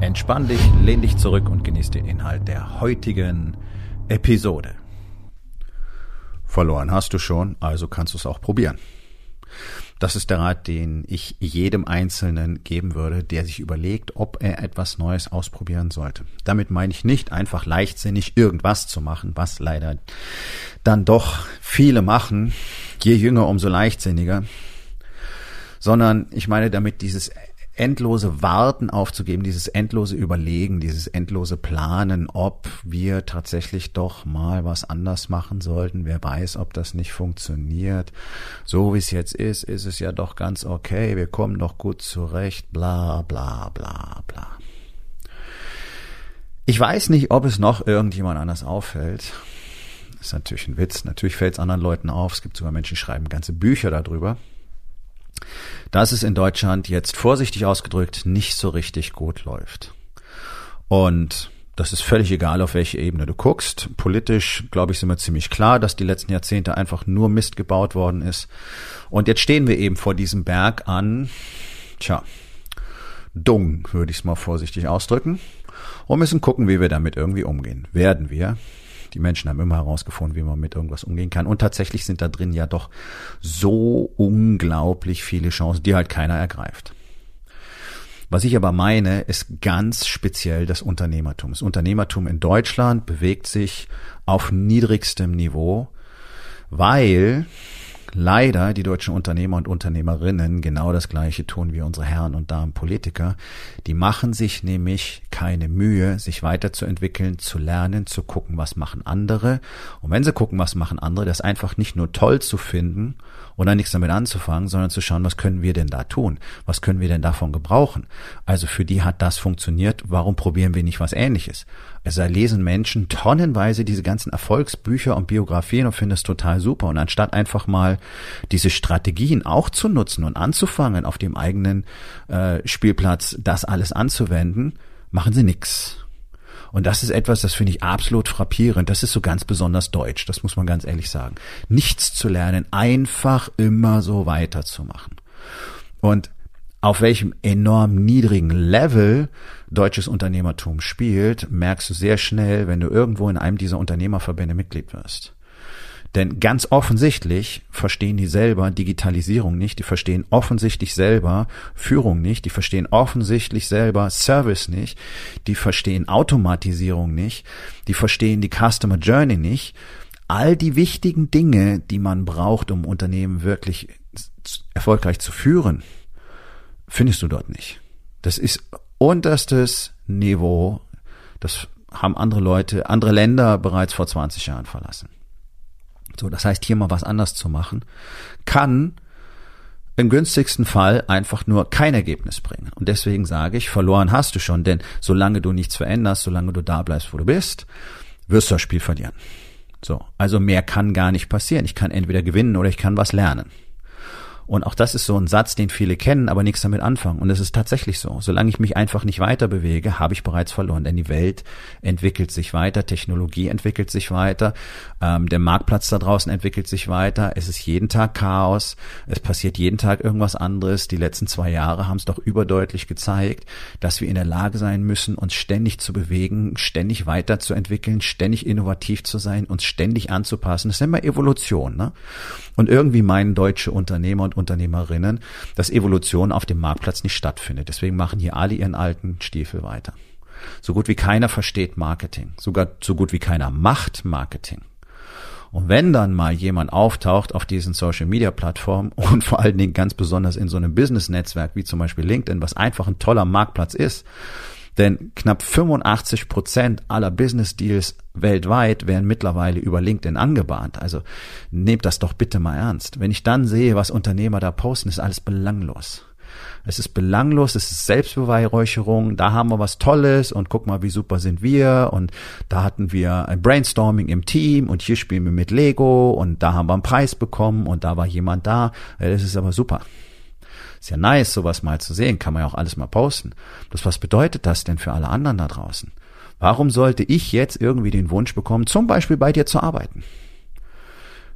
Entspann dich, lehn dich zurück und genieß den Inhalt der heutigen Episode. Verloren hast du schon, also kannst du es auch probieren. Das ist der Rat, den ich jedem Einzelnen geben würde, der sich überlegt, ob er etwas Neues ausprobieren sollte. Damit meine ich nicht einfach leichtsinnig irgendwas zu machen, was leider dann doch viele machen. Je jünger, umso leichtsinniger. Sondern ich meine damit dieses endlose Warten aufzugeben, dieses endlose Überlegen, dieses endlose Planen, ob wir tatsächlich doch mal was anders machen sollten. Wer weiß, ob das nicht funktioniert. So wie es jetzt ist, ist es ja doch ganz okay. Wir kommen doch gut zurecht. Bla, bla, bla, bla. Ich weiß nicht, ob es noch irgendjemand anders auffällt. Das ist natürlich ein Witz. Natürlich fällt es anderen Leuten auf. Es gibt sogar Menschen, die schreiben ganze Bücher darüber dass es in Deutschland jetzt vorsichtig ausgedrückt nicht so richtig gut läuft. Und das ist völlig egal, auf welche Ebene du guckst. Politisch, glaube ich, sind wir ziemlich klar, dass die letzten Jahrzehnte einfach nur Mist gebaut worden ist. Und jetzt stehen wir eben vor diesem Berg an, tja, Dung, würde ich es mal vorsichtig ausdrücken. Und müssen gucken, wie wir damit irgendwie umgehen. Werden wir. Die Menschen haben immer herausgefunden, wie man mit irgendwas umgehen kann. Und tatsächlich sind da drin ja doch so unglaublich viele Chancen, die halt keiner ergreift. Was ich aber meine, ist ganz speziell das Unternehmertum. Das Unternehmertum in Deutschland bewegt sich auf niedrigstem Niveau, weil leider die deutschen Unternehmer und Unternehmerinnen genau das Gleiche tun wie unsere Herren und Damen Politiker. Die machen sich nämlich keine Mühe, sich weiterzuentwickeln, zu lernen, zu gucken, was machen andere. Und wenn sie gucken, was machen andere, das einfach nicht nur toll zu finden und dann nichts damit anzufangen, sondern zu schauen, was können wir denn da tun? Was können wir denn davon gebrauchen? Also für die hat das funktioniert. Warum probieren wir nicht was ähnliches? Also da lesen Menschen tonnenweise diese ganzen Erfolgsbücher und Biografien und finden es total super. Und anstatt einfach mal diese Strategien auch zu nutzen und anzufangen, auf dem eigenen äh, Spielplatz das alles anzuwenden, machen sie nix. Und das ist etwas, das finde ich absolut frappierend. Das ist so ganz besonders deutsch, das muss man ganz ehrlich sagen. Nichts zu lernen, einfach immer so weiterzumachen. Und auf welchem enorm niedrigen Level deutsches Unternehmertum spielt, merkst du sehr schnell, wenn du irgendwo in einem dieser Unternehmerverbände Mitglied wirst. Denn ganz offensichtlich verstehen die selber Digitalisierung nicht, die verstehen offensichtlich selber Führung nicht, die verstehen offensichtlich selber Service nicht, die verstehen Automatisierung nicht, die verstehen die Customer Journey nicht. All die wichtigen Dinge, die man braucht, um Unternehmen wirklich erfolgreich zu führen, findest du dort nicht. Das ist unterstes Niveau. Das haben andere Leute, andere Länder bereits vor 20 Jahren verlassen. So, das heißt, hier mal was anders zu machen, kann im günstigsten Fall einfach nur kein Ergebnis bringen. Und deswegen sage ich, verloren hast du schon, denn solange du nichts veränderst, solange du da bleibst, wo du bist, wirst du das Spiel verlieren. So, also mehr kann gar nicht passieren. Ich kann entweder gewinnen oder ich kann was lernen. Und auch das ist so ein Satz, den viele kennen, aber nichts damit anfangen. Und es ist tatsächlich so. Solange ich mich einfach nicht weiter bewege, habe ich bereits verloren. Denn die Welt entwickelt sich weiter, Technologie entwickelt sich weiter, ähm, der Marktplatz da draußen entwickelt sich weiter. Es ist jeden Tag Chaos. Es passiert jeden Tag irgendwas anderes. Die letzten zwei Jahre haben es doch überdeutlich gezeigt, dass wir in der Lage sein müssen, uns ständig zu bewegen, ständig weiterzuentwickeln, ständig innovativ zu sein, uns ständig anzupassen. Das nennen wir Evolution. Ne? Und irgendwie meinen deutsche Unternehmer und Unternehmerinnen, dass Evolution auf dem Marktplatz nicht stattfindet. Deswegen machen hier alle ihren alten Stiefel weiter. So gut wie keiner versteht Marketing. Sogar so gut wie keiner macht Marketing. Und wenn dann mal jemand auftaucht auf diesen Social Media Plattformen und vor allen Dingen ganz besonders in so einem Business Netzwerk wie zum Beispiel LinkedIn, was einfach ein toller Marktplatz ist, denn knapp 85 Prozent aller Business Deals weltweit werden mittlerweile über LinkedIn angebahnt. Also nehmt das doch bitte mal ernst. Wenn ich dann sehe, was Unternehmer da posten, ist alles belanglos. Es ist belanglos, es ist Selbstbeweihräucherung, da haben wir was Tolles und guck mal, wie super sind wir und da hatten wir ein Brainstorming im Team und hier spielen wir mit Lego und da haben wir einen Preis bekommen und da war jemand da. Das ist aber super. Ist ja nice, sowas mal zu sehen, kann man ja auch alles mal posten. Das was bedeutet das denn für alle anderen da draußen? Warum sollte ich jetzt irgendwie den Wunsch bekommen, zum Beispiel bei dir zu arbeiten?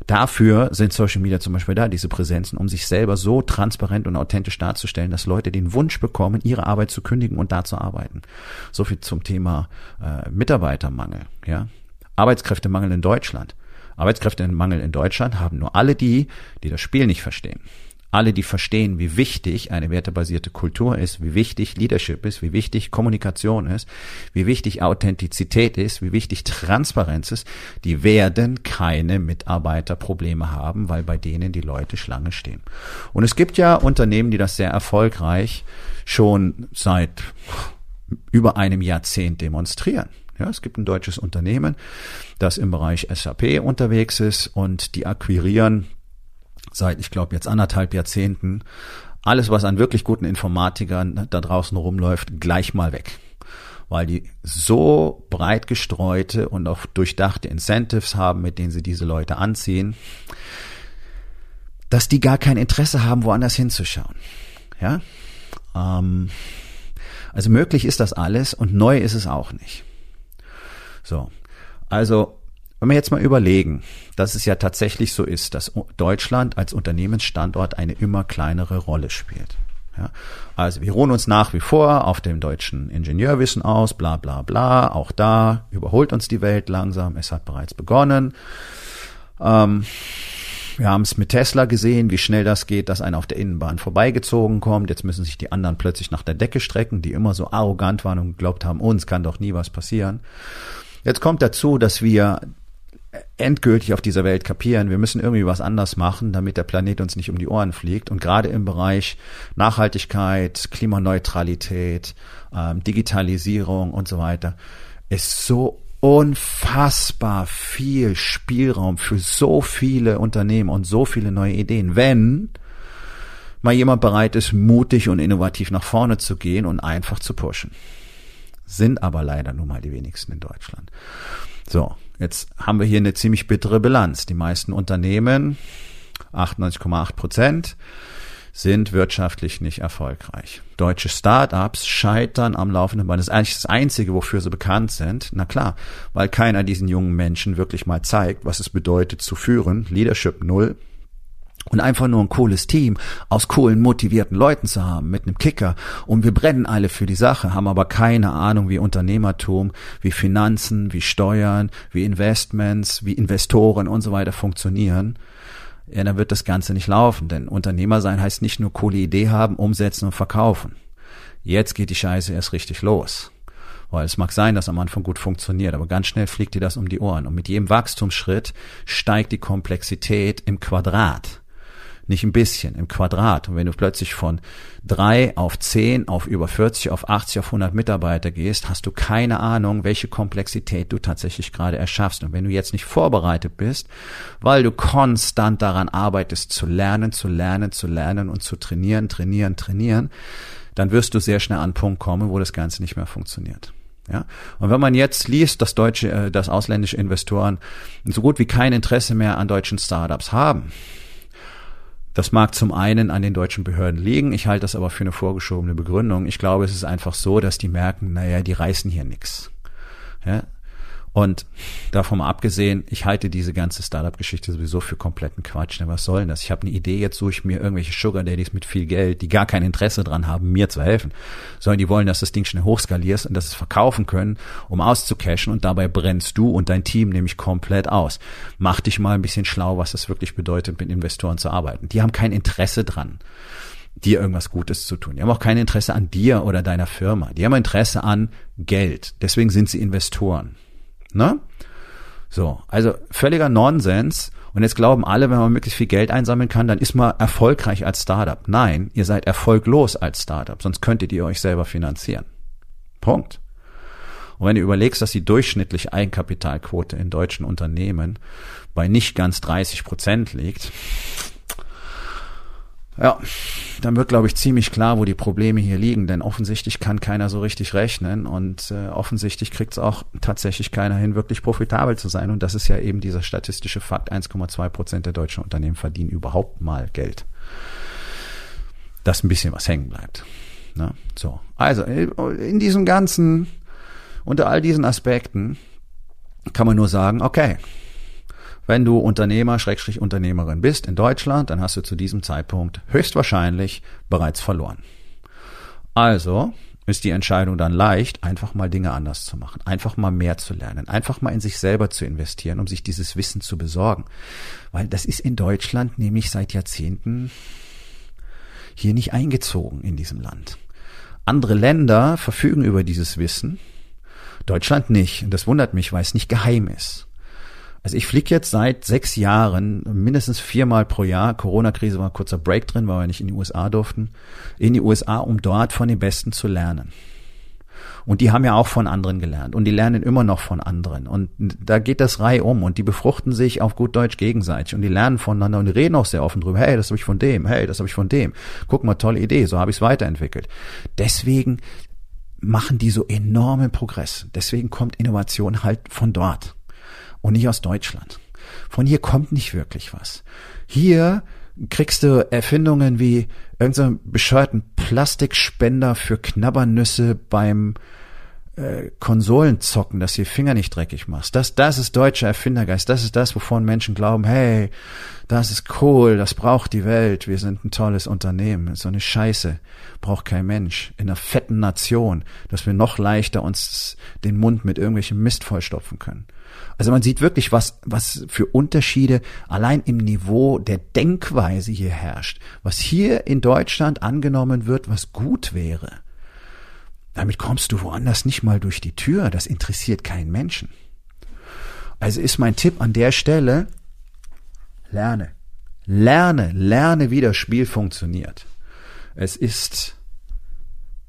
Dafür sind Social Media zum Beispiel da, diese Präsenzen, um sich selber so transparent und authentisch darzustellen, dass Leute den Wunsch bekommen, ihre Arbeit zu kündigen und da zu arbeiten. So viel zum Thema äh, Mitarbeitermangel. Ja? Arbeitskräftemangel in Deutschland. Arbeitskräftemangel in Deutschland haben nur alle die, die das Spiel nicht verstehen alle, die verstehen, wie wichtig eine wertebasierte Kultur ist, wie wichtig Leadership ist, wie wichtig Kommunikation ist, wie wichtig Authentizität ist, wie wichtig Transparenz ist, die werden keine Mitarbeiterprobleme haben, weil bei denen die Leute Schlange stehen. Und es gibt ja Unternehmen, die das sehr erfolgreich schon seit über einem Jahrzehnt demonstrieren. Ja, es gibt ein deutsches Unternehmen, das im Bereich SAP unterwegs ist und die akquirieren seit, ich glaube, jetzt anderthalb Jahrzehnten alles, was an wirklich guten Informatikern da draußen rumläuft, gleich mal weg. Weil die so breit gestreute und auch durchdachte Incentives haben, mit denen sie diese Leute anziehen, dass die gar kein Interesse haben, woanders hinzuschauen. Ja? Ähm, also möglich ist das alles und neu ist es auch nicht. So. Also wenn wir jetzt mal überlegen, dass es ja tatsächlich so ist, dass Deutschland als Unternehmensstandort eine immer kleinere Rolle spielt. Ja, also wir ruhen uns nach wie vor auf dem deutschen Ingenieurwissen aus, bla bla bla. Auch da überholt uns die Welt langsam. Es hat bereits begonnen. Ähm, wir haben es mit Tesla gesehen, wie schnell das geht, dass einer auf der Innenbahn vorbeigezogen kommt. Jetzt müssen sich die anderen plötzlich nach der Decke strecken, die immer so arrogant waren und geglaubt haben, uns kann doch nie was passieren. Jetzt kommt dazu, dass wir endgültig auf dieser Welt kapieren, wir müssen irgendwie was anders machen, damit der Planet uns nicht um die Ohren fliegt. Und gerade im Bereich Nachhaltigkeit, Klimaneutralität, ähm, Digitalisierung und so weiter ist so unfassbar viel Spielraum für so viele Unternehmen und so viele neue Ideen, wenn mal jemand bereit ist, mutig und innovativ nach vorne zu gehen und einfach zu pushen. Sind aber leider nun mal die wenigsten in Deutschland. So, Jetzt haben wir hier eine ziemlich bittere Bilanz. Die meisten Unternehmen, 98,8 Prozent, sind wirtschaftlich nicht erfolgreich. Deutsche Start-ups scheitern am laufenden Band. Das ist eigentlich das Einzige, wofür sie bekannt sind. Na klar, weil keiner diesen jungen Menschen wirklich mal zeigt, was es bedeutet zu führen. Leadership null, und einfach nur ein cooles Team aus coolen, motivierten Leuten zu haben, mit einem Kicker. Und wir brennen alle für die Sache, haben aber keine Ahnung, wie Unternehmertum, wie Finanzen, wie Steuern, wie Investments, wie Investoren und so weiter funktionieren. Ja, dann wird das Ganze nicht laufen, denn Unternehmer sein heißt nicht nur coole Idee haben, umsetzen und verkaufen. Jetzt geht die Scheiße erst richtig los. Weil es mag sein, dass am Anfang gut funktioniert, aber ganz schnell fliegt dir das um die Ohren. Und mit jedem Wachstumsschritt steigt die Komplexität im Quadrat nicht ein bisschen, im Quadrat. Und wenn du plötzlich von drei auf zehn, auf über 40, auf 80, auf 100 Mitarbeiter gehst, hast du keine Ahnung, welche Komplexität du tatsächlich gerade erschaffst. Und wenn du jetzt nicht vorbereitet bist, weil du konstant daran arbeitest, zu lernen, zu lernen, zu lernen und zu trainieren, trainieren, trainieren, dann wirst du sehr schnell an einen Punkt kommen, wo das Ganze nicht mehr funktioniert. Ja? Und wenn man jetzt liest, dass deutsche, äh, dass ausländische Investoren so gut wie kein Interesse mehr an deutschen Startups haben, das mag zum einen an den deutschen Behörden liegen, ich halte das aber für eine vorgeschobene Begründung. Ich glaube, es ist einfach so, dass die merken, naja, die reißen hier nix. Ja, und davon mal abgesehen, ich halte diese ganze Startup-Geschichte sowieso für kompletten Quatsch. Ne, was soll denn das? Ich habe eine Idee, jetzt suche ich mir irgendwelche Sugar Daddies mit viel Geld, die gar kein Interesse dran haben, mir zu helfen, sondern die wollen, dass das Ding schnell hochskalierst und dass es verkaufen können, um auszucashen und dabei brennst du und dein Team nämlich komplett aus. Mach dich mal ein bisschen schlau, was das wirklich bedeutet, mit Investoren zu arbeiten. Die haben kein Interesse dran dir irgendwas Gutes zu tun. Die haben auch kein Interesse an dir oder deiner Firma. Die haben Interesse an Geld. Deswegen sind sie Investoren. Ne? So, also völliger Nonsens. Und jetzt glauben alle, wenn man möglichst viel Geld einsammeln kann, dann ist man erfolgreich als Startup. Nein, ihr seid erfolglos als Startup, sonst könntet ihr euch selber finanzieren. Punkt. Und wenn du überlegst, dass die durchschnittliche Eigenkapitalquote in deutschen Unternehmen bei nicht ganz 30 Prozent liegt, Ja, dann wird, glaube ich, ziemlich klar, wo die Probleme hier liegen, denn offensichtlich kann keiner so richtig rechnen und äh, offensichtlich kriegt es auch tatsächlich keiner hin, wirklich profitabel zu sein. Und das ist ja eben dieser statistische Fakt, 1,2 Prozent der deutschen Unternehmen verdienen überhaupt mal Geld. Dass ein bisschen was hängen bleibt. Ne? So, also in diesem ganzen, unter all diesen Aspekten kann man nur sagen, okay, wenn du Unternehmer, Schrägstrich Unternehmerin bist in Deutschland, dann hast du zu diesem Zeitpunkt höchstwahrscheinlich bereits verloren. Also ist die Entscheidung dann leicht, einfach mal Dinge anders zu machen, einfach mal mehr zu lernen, einfach mal in sich selber zu investieren, um sich dieses Wissen zu besorgen. Weil das ist in Deutschland nämlich seit Jahrzehnten hier nicht eingezogen in diesem Land. Andere Länder verfügen über dieses Wissen, Deutschland nicht. Und das wundert mich, weil es nicht geheim ist. Also ich fliege jetzt seit sechs Jahren mindestens viermal pro Jahr. Corona-Krise war ein kurzer Break drin, weil wir nicht in die USA durften. In die USA, um dort von den Besten zu lernen. Und die haben ja auch von anderen gelernt und die lernen immer noch von anderen. Und da geht das Reihe um und die befruchten sich auf gut Deutsch gegenseitig und die lernen voneinander und die reden auch sehr offen drüber. Hey, das habe ich von dem. Hey, das habe ich von dem. Guck mal, tolle Idee. So habe ich es weiterentwickelt. Deswegen machen die so enorme Progress. Deswegen kommt Innovation halt von dort und nicht aus Deutschland. Von hier kommt nicht wirklich was. Hier kriegst du Erfindungen wie irgendeinen bescheuerten Plastikspender für Knabbernüsse beim äh, Konsolen zocken, dass die Finger nicht dreckig machst. Das, das ist deutscher Erfindergeist. Das ist das, wovon Menschen glauben, hey, das ist cool, das braucht die Welt. Wir sind ein tolles Unternehmen. So eine Scheiße braucht kein Mensch. In einer fetten Nation, dass wir noch leichter uns den Mund mit irgendwelchem Mist vollstopfen können. Also man sieht wirklich, was, was für Unterschiede allein im Niveau der Denkweise hier herrscht. Was hier in Deutschland angenommen wird, was gut wäre damit kommst du woanders nicht mal durch die Tür. Das interessiert keinen Menschen. Also ist mein Tipp an der Stelle, lerne. Lerne, lerne, wie das Spiel funktioniert. Es ist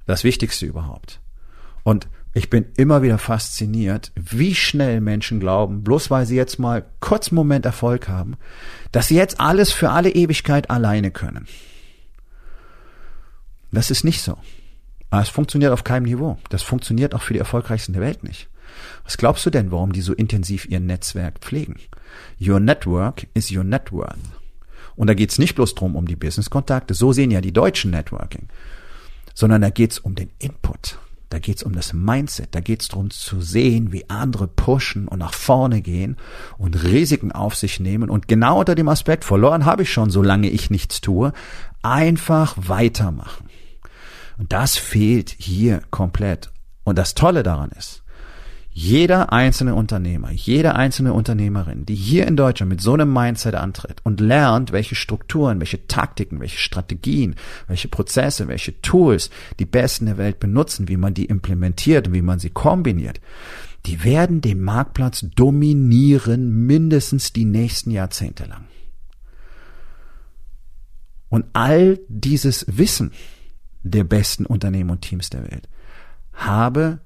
das Wichtigste überhaupt. Und ich bin immer wieder fasziniert, wie schnell Menschen glauben, bloß weil sie jetzt mal kurz einen Moment Erfolg haben, dass sie jetzt alles für alle Ewigkeit alleine können. Das ist nicht so. Aber es funktioniert auf keinem Niveau. Das funktioniert auch für die Erfolgreichsten der Welt nicht. Was glaubst du denn, warum die so intensiv ihr Netzwerk pflegen? Your network is your net worth. Und da geht's nicht bloß drum um die Business-Kontakte, so sehen ja die Deutschen Networking, sondern da geht's um den Input. Da geht's um das Mindset. Da geht's darum zu sehen, wie andere pushen und nach vorne gehen und Risiken auf sich nehmen. Und genau unter dem Aspekt, verloren habe ich schon, solange ich nichts tue, einfach weitermachen. Und das fehlt hier komplett. Und das Tolle daran ist, jeder einzelne Unternehmer, jede einzelne Unternehmerin, die hier in Deutschland mit so einem Mindset antritt und lernt, welche Strukturen, welche Taktiken, welche Strategien, welche Prozesse, welche Tools die besten der Welt benutzen, wie man die implementiert und wie man sie kombiniert, die werden den Marktplatz dominieren mindestens die nächsten Jahrzehnte lang. Und all dieses Wissen, der besten Unternehmen und Teams der Welt, habe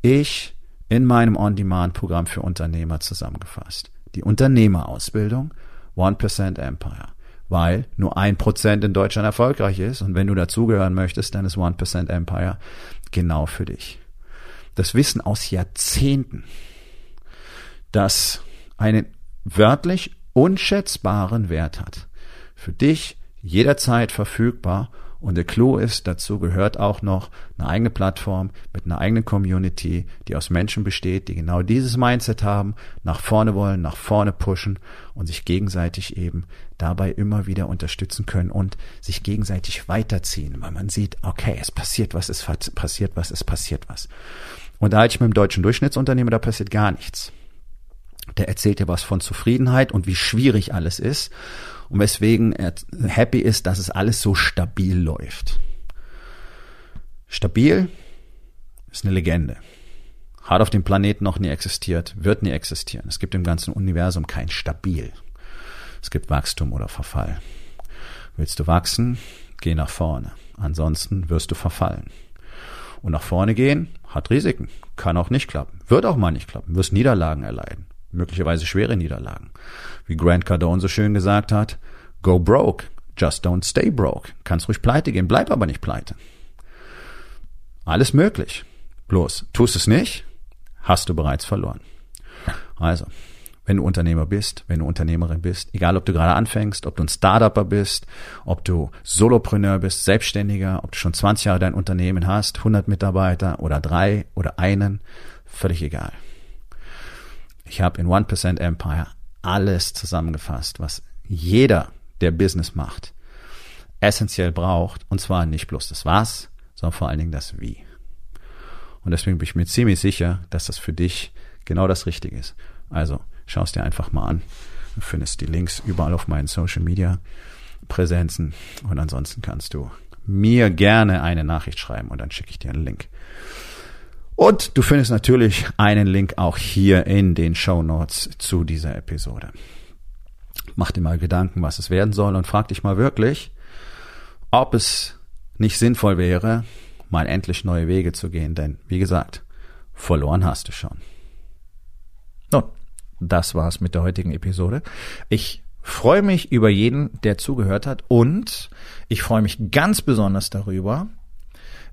ich in meinem On-Demand-Programm für Unternehmer zusammengefasst. Die Unternehmerausbildung 1% Empire, weil nur ein Prozent in Deutschland erfolgreich ist und wenn du dazugehören möchtest, dann ist 1% Empire genau für dich. Das Wissen aus Jahrzehnten, das einen wörtlich unschätzbaren Wert hat, für dich jederzeit verfügbar und der Clou ist, dazu gehört auch noch eine eigene Plattform mit einer eigenen Community, die aus Menschen besteht, die genau dieses Mindset haben, nach vorne wollen, nach vorne pushen und sich gegenseitig eben dabei immer wieder unterstützen können und sich gegenseitig weiterziehen, weil man sieht, okay, es passiert was, es passiert was, es passiert was. Und da halte ich mit dem deutschen Durchschnittsunternehmer, da passiert gar nichts. Der erzählt ja was von Zufriedenheit und wie schwierig alles ist und weswegen er happy ist, dass es alles so stabil läuft. Stabil ist eine Legende. Hat auf dem Planeten noch nie existiert, wird nie existieren. Es gibt im ganzen Universum kein Stabil. Es gibt Wachstum oder Verfall. Willst du wachsen? Geh nach vorne. Ansonsten wirst du verfallen. Und nach vorne gehen hat Risiken. Kann auch nicht klappen. Wird auch mal nicht klappen. Wirst Niederlagen erleiden möglicherweise schwere Niederlagen. Wie Grant Cardone so schön gesagt hat, go broke, Just don't stay broke. Kannst ruhig pleite gehen, bleib aber nicht pleite. Alles möglich. Bloß, tust es nicht, hast du bereits verloren. Also, wenn du Unternehmer bist, wenn du Unternehmerin bist, egal ob du gerade anfängst, ob du ein Startupper bist, ob du Solopreneur bist, Selbstständiger, ob du schon 20 Jahre dein Unternehmen hast, 100 Mitarbeiter oder drei oder einen, völlig egal. Ich habe in 1% Empire alles zusammengefasst, was jeder, der Business macht, essentiell braucht. Und zwar nicht bloß das Was, sondern vor allen Dingen das Wie. Und deswegen bin ich mir ziemlich sicher, dass das für dich genau das Richtige ist. Also schau es dir einfach mal an. Du findest die Links überall auf meinen Social Media Präsenzen. Und ansonsten kannst du mir gerne eine Nachricht schreiben und dann schicke ich dir einen Link. Und du findest natürlich einen Link auch hier in den Show Notes zu dieser Episode. Mach dir mal Gedanken, was es werden soll und frag dich mal wirklich, ob es nicht sinnvoll wäre, mal endlich neue Wege zu gehen, denn wie gesagt, verloren hast du schon. Nun, das war's mit der heutigen Episode. Ich freue mich über jeden, der zugehört hat und ich freue mich ganz besonders darüber,